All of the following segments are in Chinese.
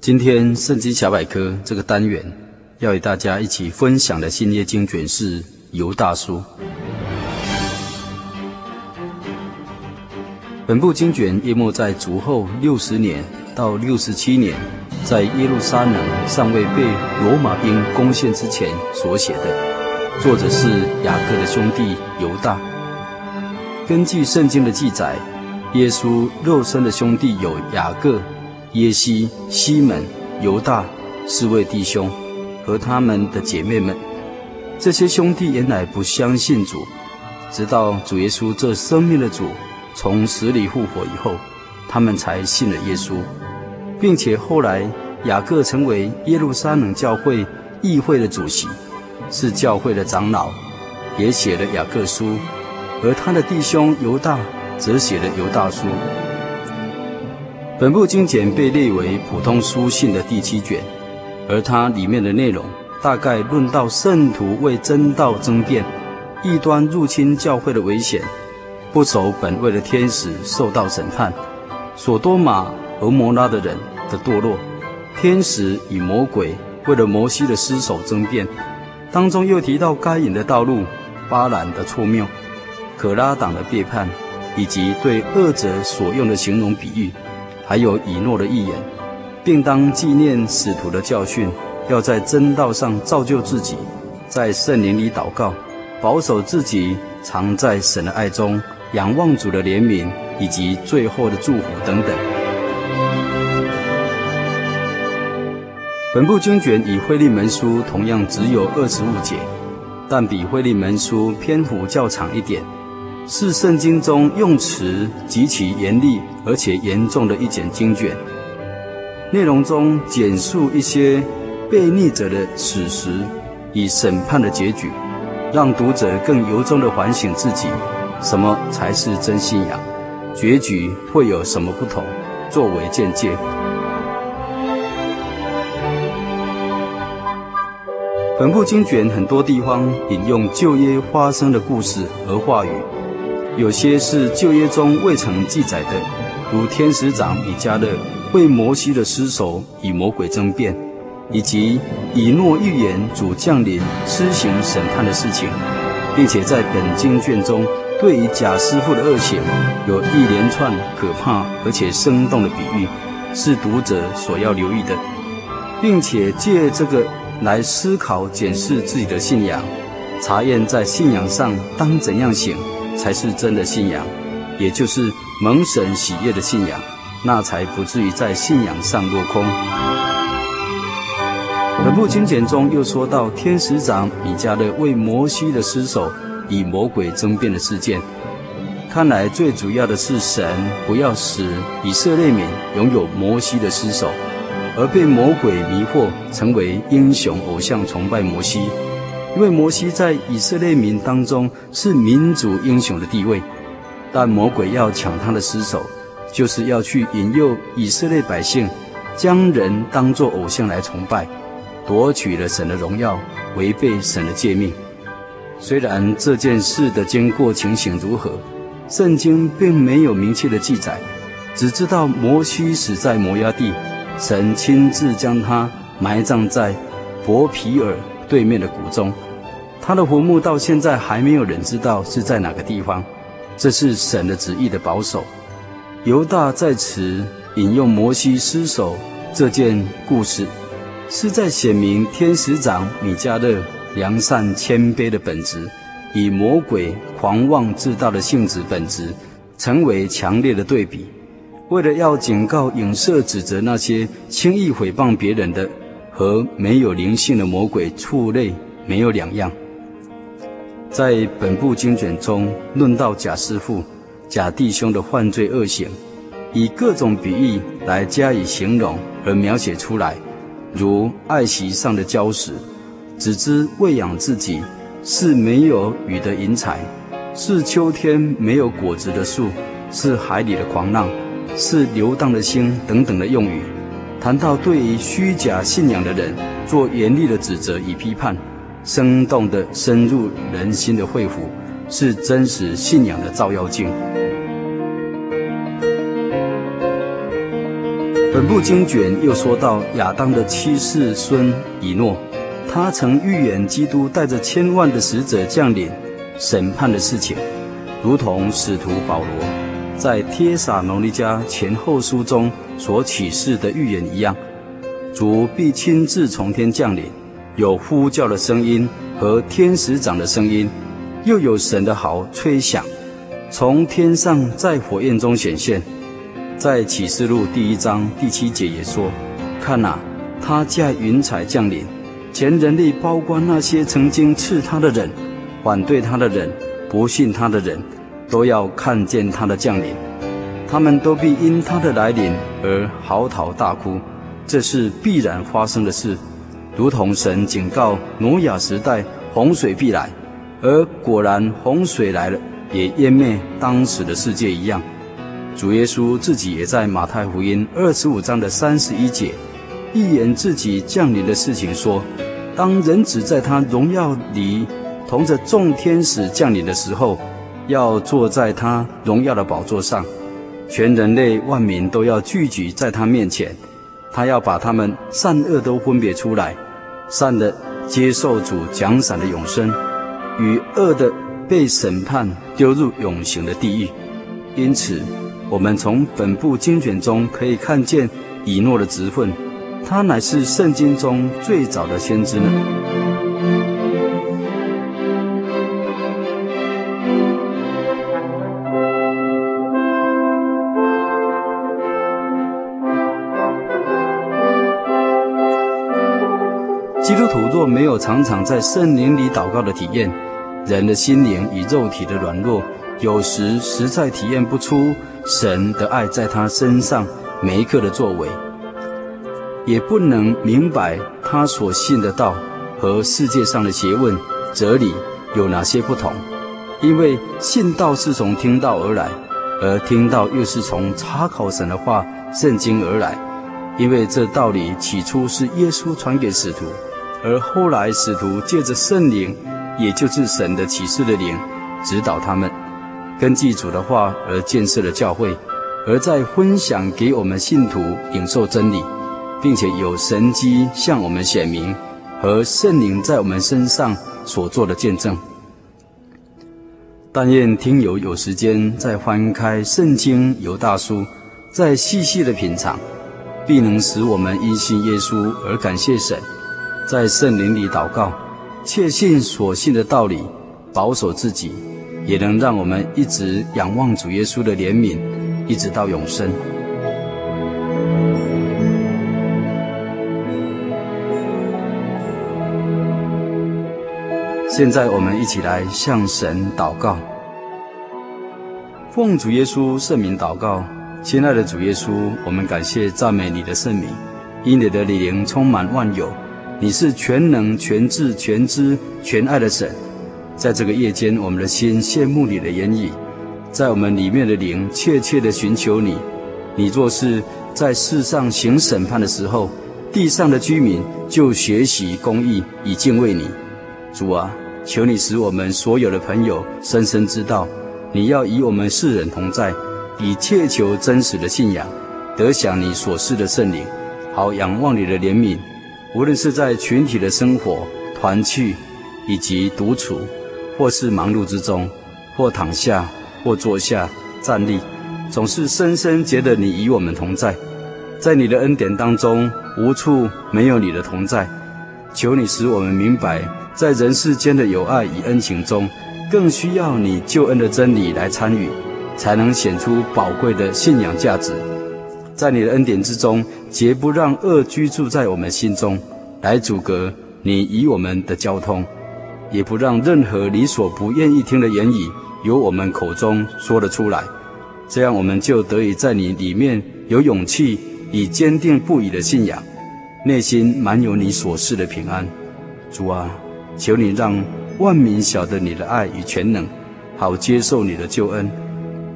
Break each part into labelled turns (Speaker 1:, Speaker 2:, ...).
Speaker 1: 今天圣经小百科这个单元要与大家一起分享的新约经卷是犹大书。本部经卷约莫在主后六十年到六十七年，在耶路撒冷尚未被罗马兵攻陷之前所写的。作者是雅各的兄弟犹大。根据圣经的记载，耶稣肉身的兄弟有雅各。耶西、西门、犹大四位弟兄和他们的姐妹们，这些兄弟原来不相信主，直到主耶稣这生命的主从死里复活以后，他们才信了耶稣，并且后来雅各成为耶路撒冷教会议会的主席，是教会的长老，也写了雅各书，而他的弟兄犹大则写了犹大书。本部经简被列为普通书信的第七卷，而它里面的内容大概论到圣徒为真道争辩，异端入侵教会的危险，不守本位的天使受到审判，所多玛、和摩拉的人的堕落，天使与魔鬼为了摩西的尸首争辩，当中又提到该隐的道路、巴兰的错谬、可拉党的背叛，以及对恶者所用的形容比喻。还有以诺的预言，并当纪念使徒的教训，要在真道上造就自己，在圣灵里祷告，保守自己，常在神的爱中，仰望主的怜悯以及最后的祝福等等。本部经卷与惠利门书同样只有二十五节，但比惠利门书篇幅较长一点。是圣经中用词极其严厉而且严重的一卷经卷，内容中简述一些悖逆者的史实与审判的结局，让读者更由衷的反省自己，什么才是真信仰，结局会有什么不同，作为见解。本部经卷很多地方引用旧约发生的故事和话语。有些是旧约中未曾记载的，如天使长米迦勒为摩西的尸首与魔鬼争辩，以及以诺预言主降临施行审判的事情，并且在本经卷中对于假师傅的恶行有一连串可怕而且生动的比喻，是读者所要留意的，并且借这个来思考检视自己的信仰，查验在信仰上当怎样行。才是真的信仰，也就是蒙神喜悦的信仰，那才不至于在信仰上落空。本部经简中又说到天使长米迦勒为摩西的尸首与魔鬼争辩的事件，看来最主要的是神不要使以色列民拥有摩西的尸首，而被魔鬼迷惑，成为英雄偶像崇拜摩西。因为摩西在以色列民当中是民族英雄的地位，但魔鬼要抢他的尸首，就是要去引诱以色列百姓将人当作偶像来崇拜，夺取了神的荣耀，违背神的诫命。虽然这件事的经过情形如何，圣经并没有明确的记载，只知道摩西死在摩押地，神亲自将他埋葬在伯皮尔。对面的谷中，他的坟墓到现在还没有人知道是在哪个地方。这是神的旨意的保守。犹大在此引用摩西尸首这件故事，是在显明天使长米迦勒良善谦卑的本质，与魔鬼狂妄自大的性质本质成为强烈的对比。为了要警告、影射、指责那些轻易诽谤别人的。和没有灵性的魔鬼畜类没有两样。在本部经卷中，论到贾师父、贾弟兄的犯罪恶行，以各种比喻来加以形容和描写出来，如爱席上的礁石，只知喂养自己，是没有雨的云彩，是秋天没有果子的树，是海里的狂浪，是流荡的星等等的用语，谈到对于虚假信仰的人做严厉的指责与批判。生动的深入人心的肺腑，是真实信仰的照妖镜。本部经卷又说到亚当的七世孙以诺，他曾预言基督带着千万的使者降临审判的事情，如同使徒保罗在帖撒罗尼迦前后书中所启示的预言一样，主必亲自从天降临。有呼叫的声音和天使长的声音，又有神的号吹响，从天上在火焰中显现。在启示录第一章第七节也说：“看哪，他驾云彩降临，全人类包括那些曾经刺他的人、反对他的人、不信他的人，都要看见他的降临。他们都必因他的来临而嚎啕大哭，这是必然发生的事。”如同神警告挪亚时代洪水必来，而果然洪水来了，也淹灭当时的世界一样。主耶稣自己也在马太福音二十五章的三十一节预言自己降临的事情，说：当人子在他荣耀里同着众天使降临的时候，要坐在他荣耀的宝座上，全人类万民都要聚集在他面前，他要把他们善恶都分别出来。善的接受主奖赏的永生，与恶的被审判丢入永刑的地狱。因此，我们从本部经卷中可以看见以诺的职分，他乃是圣经中最早的先知呢。常常在圣灵里祷告的体验，人的心灵与肉体的软弱，有时实在体验不出神的爱在他身上每一刻的作为，也不能明白他所信的道和世界上的学问、哲理有哪些不同。因为信道是从听道而来，而听道又是从查考神的话、圣经而来。因为这道理起初是耶稣传给使徒。而后来，使徒借着圣灵，也就是神的启示的灵，指导他们，根据主的话而建设了教会，而在分享给我们信徒领受真理，并且有神迹向我们显明，和圣灵在我们身上所做的见证。但愿听友有时间再翻开圣经犹大书，再细细的品尝，必能使我们因信耶稣而感谢神。在圣灵里祷告，确信所信的道理，保守自己，也能让我们一直仰望主耶稣的怜悯，一直到永生。现在我们一起来向神祷告，奉主耶稣圣名祷告，亲爱的主耶稣，我们感谢赞美你的圣名，因你的灵充满万有。你是全能、全智、全知、全爱的神，在这个夜间，我们的心羡慕你的言语，在我们里面的灵切切地寻求你。你若是在世上行审判的时候，地上的居民就学习公义，以敬畏你。主啊，求你使我们所有的朋友深深知道，你要与我们世人同在，以切求真实的信仰，得享你所赐的圣灵，好仰望你的怜悯。无论是在群体的生活、团聚，以及独处，或是忙碌之中，或躺下，或坐下，站立，总是深深觉得你与我们同在。在你的恩典当中，无处没有你的同在。求你使我们明白，在人世间的友爱与恩情中，更需要你救恩的真理来参与，才能显出宝贵的信仰价值。在你的恩典之中，绝不让恶居住在我们心中，来阻隔你与我们的交通，也不让任何你所不愿意听的言语由我们口中说了出来。这样，我们就得以在你里面有勇气以坚定不移的信仰，内心满有你所赐的平安。主啊，求你让万民晓得你的爱与全能，好接受你的救恩。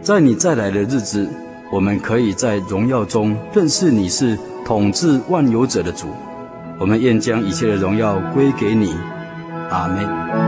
Speaker 1: 在你再来的日子，我们可以在荣耀中认识你是统治万有者的主。我们愿将一切的荣耀归给你。阿门。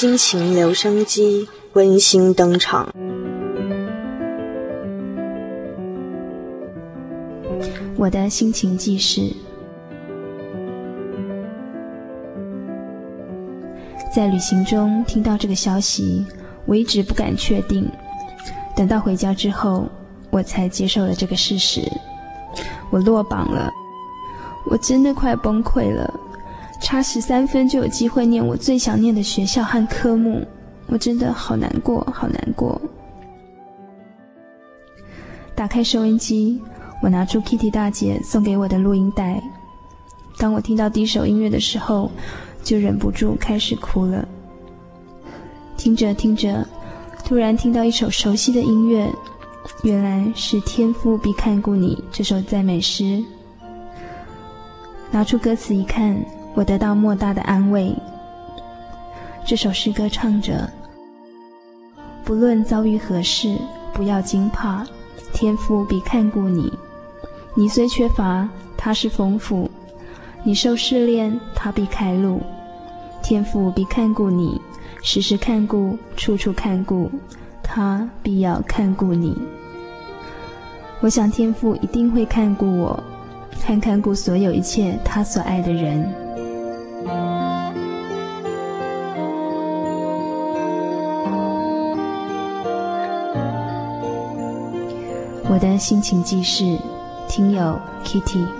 Speaker 2: 心情留声机温馨登场。
Speaker 3: 我的心情记事，在旅行中听到这个消息，我一直不敢确定。等到回家之后，我才接受了这个事实。我落榜了，我真的快崩溃了。差十三分就有机会念我最想念的学校和科目，我真的好难过，好难过。打开收音机，我拿出 Kitty 大姐送给我的录音带。当我听到第一首音乐的时候，就忍不住开始哭了。听着听着，突然听到一首熟悉的音乐，原来是《天赋必看顾你》这首赞美诗。拿出歌词一看。我得到莫大的安慰。这首诗歌唱着：不论遭遇何事，不要惊怕，天父必看顾你。你虽缺乏，他是丰富；你受试炼，他必开路。天父必看顾你，时时看顾，处处看顾，他必要看顾你。我想天父一定会看顾我，看看顾所有一切他所爱的人。我的心情记事，听友 Kitty。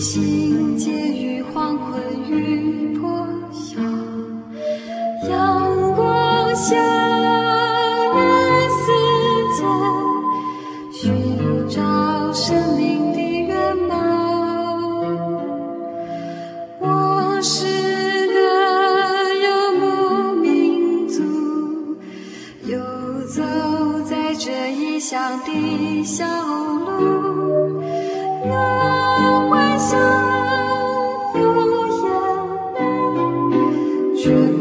Speaker 4: 心结于黄昏雨。异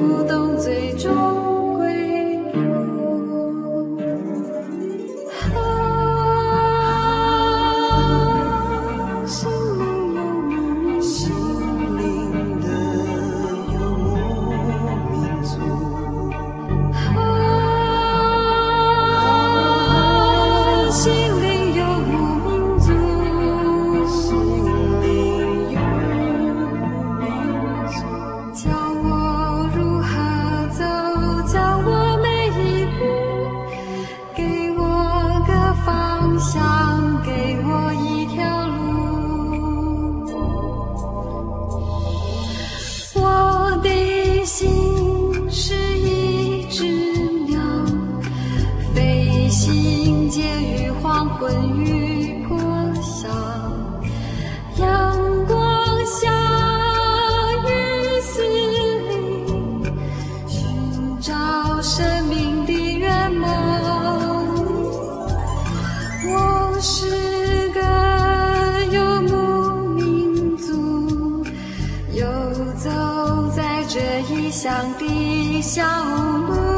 Speaker 4: 乡的小路。